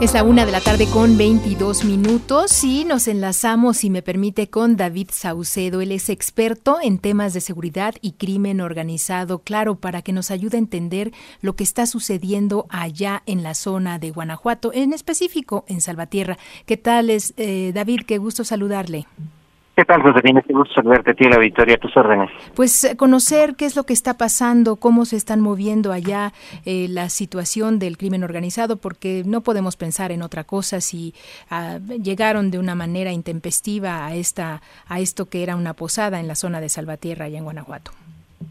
Es la una de la tarde con 22 minutos y nos enlazamos, si me permite, con David Saucedo. Él es experto en temas de seguridad y crimen organizado, claro, para que nos ayude a entender lo que está sucediendo allá en la zona de Guanajuato, en específico en Salvatierra. ¿Qué tal es, eh, David? Qué gusto saludarle. ¿Qué tal, Josefina? Qué gusto saludarte a ti, la Victoria, a tus órdenes. Pues eh, conocer qué es lo que está pasando, cómo se están moviendo allá eh, la situación del crimen organizado, porque no podemos pensar en otra cosa si ah, llegaron de una manera intempestiva a, esta, a esto que era una posada en la zona de Salvatierra, allá en Guanajuato.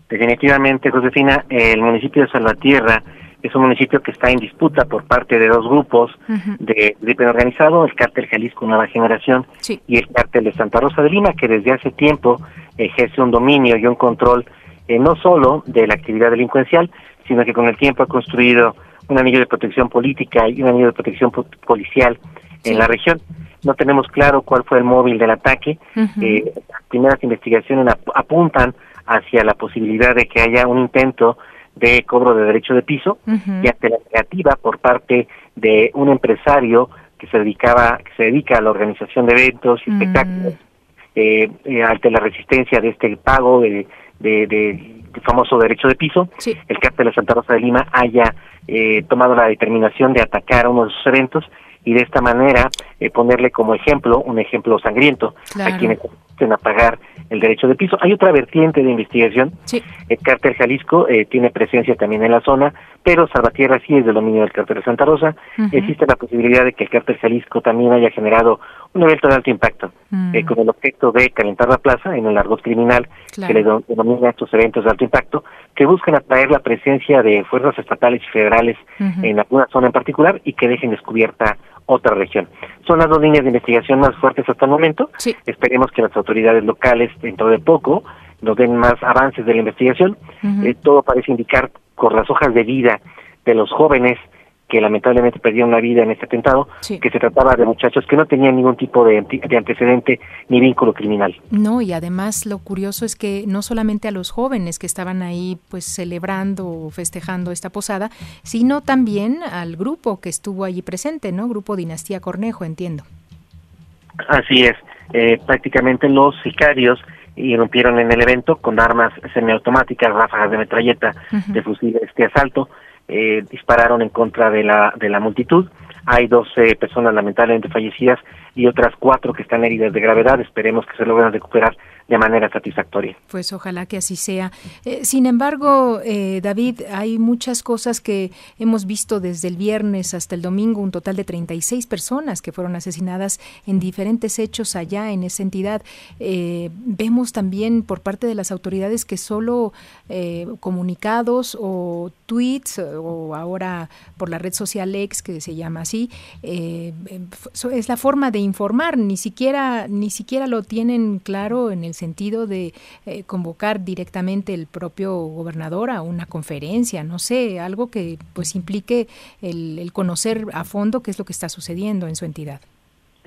Definitivamente, Josefina, el municipio de Salvatierra es un municipio que está en disputa por parte de dos grupos de crimen organizado, el cártel Jalisco Nueva Generación y el cártel de Santa Rosa de Lima, que desde hace tiempo ejerce un dominio y un control eh, no solo de la actividad delincuencial, sino que con el tiempo ha construido un anillo de protección política y un anillo de protección policial en la región. No tenemos claro cuál fue el móvil del ataque. Eh, las primeras investigaciones apuntan hacia la posibilidad de que haya un intento de cobro de derecho de piso y ante la negativa por parte de un empresario que se dedicaba que se dedica a la organización de eventos y mm. espectáculos eh, eh, ante la resistencia de este pago de, de, famoso derecho de piso el cártel de Santa Rosa de Lima haya eh, tomado la determinación de atacar uno de sus eventos y de esta manera eh, ponerle como ejemplo un ejemplo sangriento a quienes a pagar el derecho de piso. Hay otra vertiente de investigación. El cártel Jalisco eh, tiene presencia también en la zona, pero Salvatierra sí es del dominio del cártel de Santa Rosa. Existe la posibilidad de que el cártel Jalisco también haya generado un evento de alto impacto, mm. eh, con el objeto de calentar la plaza en el argot criminal que le denomina estos eventos de alto impacto, que buscan atraer la presencia de fuerzas estatales y federales en alguna zona en particular y que dejen descubierta otra región. Son las dos líneas de investigación más fuertes hasta el momento. Esperemos que las autoridades locales dentro de poco nos den más avances de la investigación. Eh, todo parece indicar con las hojas de vida de los jóvenes que lamentablemente perdieron la vida en este atentado, que se trataba de muchachos que no tenían ningún tipo de, antecedente ni vínculo criminal. No, y además lo curioso es que no solamente a los jóvenes que estaban ahí pues celebrando o festejando esta posada, sino también al grupo que estuvo allí presente, ¿no? Grupo Dinastía Cornejo, entiendo. Así es, eh, prácticamente los sicarios irrumpieron en el evento con armas semiautomáticas, ráfagas de metralleta, de fusil este asalto, eh, dispararon en contra de la, de la multitud. Hay 12 personas lamentablemente fallecidas y otras cuatro que están heridas de gravedad. Esperemos que se logren recuperar de manera satisfactoria. Pues ojalá que así sea. Eh, sin embargo, eh, David, hay muchas cosas que hemos visto desde el viernes hasta el domingo, un total de 36 personas que fueron asesinadas en diferentes hechos allá en esa entidad. Eh, vemos también por parte de las autoridades que solo comunicados o tweets o ahora por la red social X que se llama así, es la forma de informar, ni siquiera, ni siquiera lo tienen claro en el sentido de eh, convocar directamente el propio gobernador a una conferencia, no sé, algo que pues implique el, conocer a fondo qué es lo que está sucediendo en su entidad.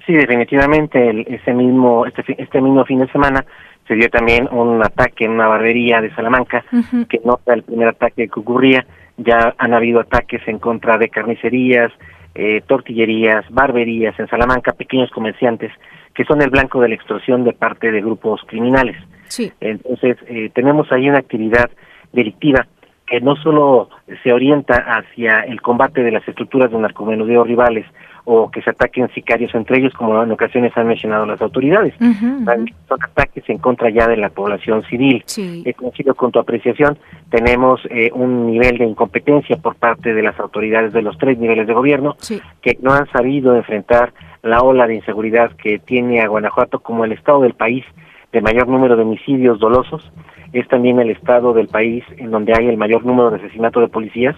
Sí, definitivamente, ese mismo, este, este mismo fin de semana se dio también un ataque en una barbería de Salamanca, que no fue el primer ataque que ocurría, ya han habido ataques en contra de carnicerías, eh, tortillerías, barberías en Salamanca, pequeños comerciantes que son el blanco de la extorsión de parte de grupos criminales. Sí. Entonces, eh, tenemos ahí una actividad delictiva que no solo se orienta hacia el combate de las estructuras de narcomenudeo rivales o que se ataquen sicarios entre ellos, como en ocasiones han mencionado las autoridades. Son ataques en contra ya de la población civil. Sí. Coincido con tu apreciación. Tenemos eh, un nivel de incompetencia por parte de las autoridades de los tres niveles de gobierno que no han sabido enfrentar la ola de inseguridad que tiene a Guanajuato como el estado del país de mayor número de homicidios dolosos, es también el estado del país en donde hay el mayor número de asesinatos de policías,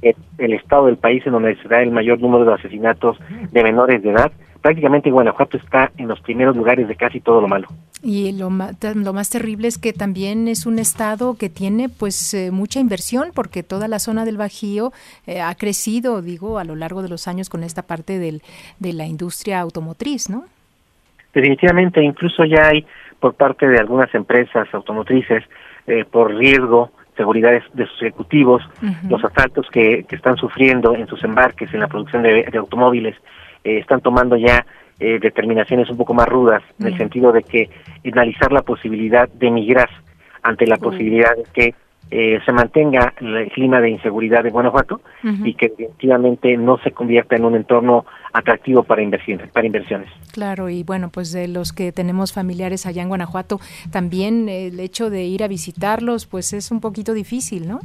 el, estado del país en donde se da el mayor número de asesinatos de menores de edad. Prácticamente Guanajuato está en los primeros lugares de casi todo lo malo. Y lo más, lo más terrible es que también es un estado que tiene pues eh, mucha inversión porque toda la zona del Bajío eh, ha crecido, digo, a lo largo de los años con esta parte del, de la industria automotriz, ¿no? Definitivamente, incluso ya hay por parte de algunas empresas automotrices eh, por riesgo seguridad de sus ejecutivos, los asaltos que, están sufriendo en sus embarques en la producción de, automóviles, eh, están tomando ya eh, determinaciones un poco más rudas, en el sentido de que analizar la posibilidad de emigrar ante la posibilidad de que eh, se mantenga el clima de inseguridad de Guanajuato y que definitivamente no se convierta en un entorno atractivo para inversiones, para inversiones. Claro, y bueno, pues de los que tenemos familiares allá en Guanajuato, también el hecho de ir a visitarlos, pues es un poquito difícil, ¿no?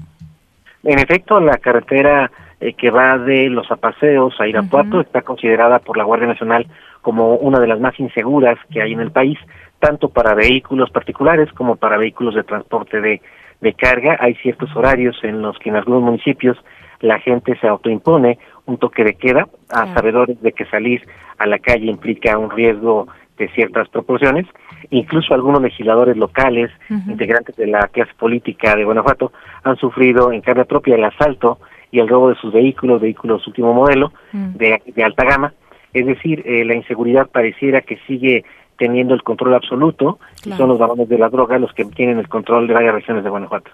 En efecto, la carretera eh, que va de los apaseos a Irapuato está considerada por la Guardia Nacional como una de las más inseguras que hay en el país, tanto para vehículos particulares como para vehículos de transporte de, de carga. Hay ciertos horarios en los que en algunos municipios la gente se autoimpone un toque de queda, a sabedores de que salir a la calle implica un riesgo de ciertas proporciones. Incluso algunos legisladores locales, integrantes de la clase política de Guanajuato, han sufrido en carne propia el asalto y el robo de sus vehículos, vehículos último modelo, mm. de, de, alta gama. Es decir, eh, la inseguridad pareciera que sigue teniendo el control absoluto y son los varones de la droga los que tienen el control de varias regiones de Guanajuato.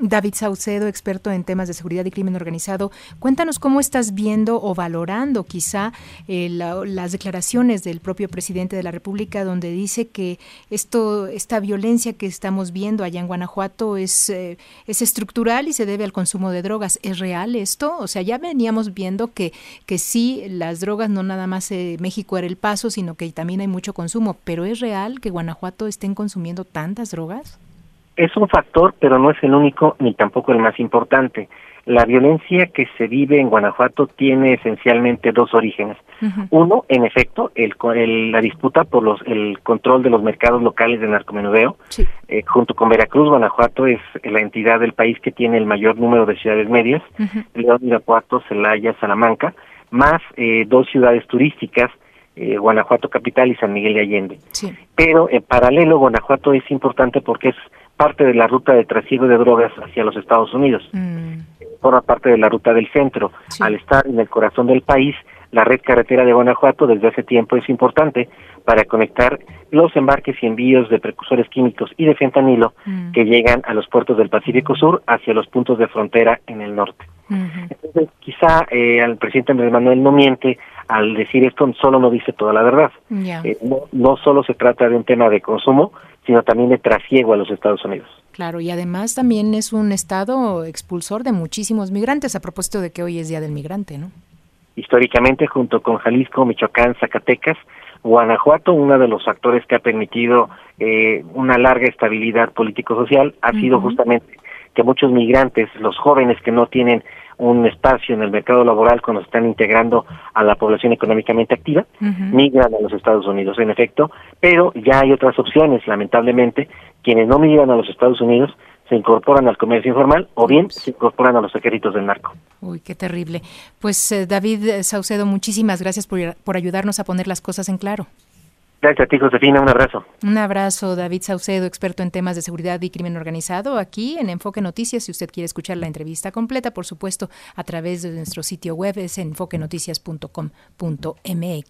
David Saucedo, experto en temas de seguridad y crimen organizado, cuéntanos cómo estás viendo o valorando quizá eh, las declaraciones del propio presidente de la República donde dice que esto esta violencia que estamos viendo allá en Guanajuato es eh, es estructural y se debe al consumo de drogas. ¿Es real esto? O sea, ya veníamos viendo que que sí las drogas no nada más eh, México era el paso, sino que también hay mucho consumo pero ¿es real que Guanajuato estén consumiendo tantas drogas? Es un factor, pero no es el único ni tampoco el más importante. La violencia que se vive en Guanajuato tiene esencialmente dos orígenes. Uno, en efecto, el, la disputa por los, el control de los mercados locales de narcomenudeo. Eh, junto con Veracruz, Guanajuato es la entidad del país que tiene el mayor número de ciudades medias. León, Irapuato, Celaya, Salamanca, más eh, dos ciudades turísticas eh, Guanajuato Capital y San Miguel de Allende. Pero en paralelo Guanajuato es importante porque es parte de la ruta de trasiego de drogas hacia los Estados Unidos. Mm. Forma parte de la ruta del centro. Al estar en el corazón del país, la red carretera de Guanajuato desde hace tiempo es importante para conectar los embarques y envíos de precursores químicos y de fentanilo mm. que llegan a los puertos del Pacífico Sur hacia los puntos de frontera en el norte. Entonces, quizá eh, al presidente Andrés Manuel no miente al decir esto, solo no dice toda la verdad. Eh, no, no solo se trata de un tema de consumo, sino también de trasiego a los Estados Unidos. Claro, y además también es un estado expulsor de muchísimos migrantes, a propósito de que hoy es Día del Migrante, ¿no? Históricamente, junto con Jalisco, Michoacán, Zacatecas, Guanajuato, uno de los factores que ha permitido eh, una larga estabilidad político-social ha sido justamente que muchos migrantes, los jóvenes que no tienen un espacio en el mercado laboral cuando se están integrando a la población económicamente activa, migran a los Estados Unidos, en efecto, pero ya hay otras opciones, lamentablemente, quienes no migran a los Estados Unidos se incorporan al comercio informal o bien se incorporan a los ejércitos del narco. Uy, qué terrible. Pues eh, David Saucedo, muchísimas gracias por, por ayudarnos a poner las cosas en claro. Gracias a ti, Josefina. Un abrazo. Un abrazo, David Saucedo, experto en temas de seguridad y crimen organizado, aquí en Enfoque Noticias. Si usted quiere escuchar la entrevista completa, por supuesto, a través de nuestro sitio web es enfoquenoticias.com.mx.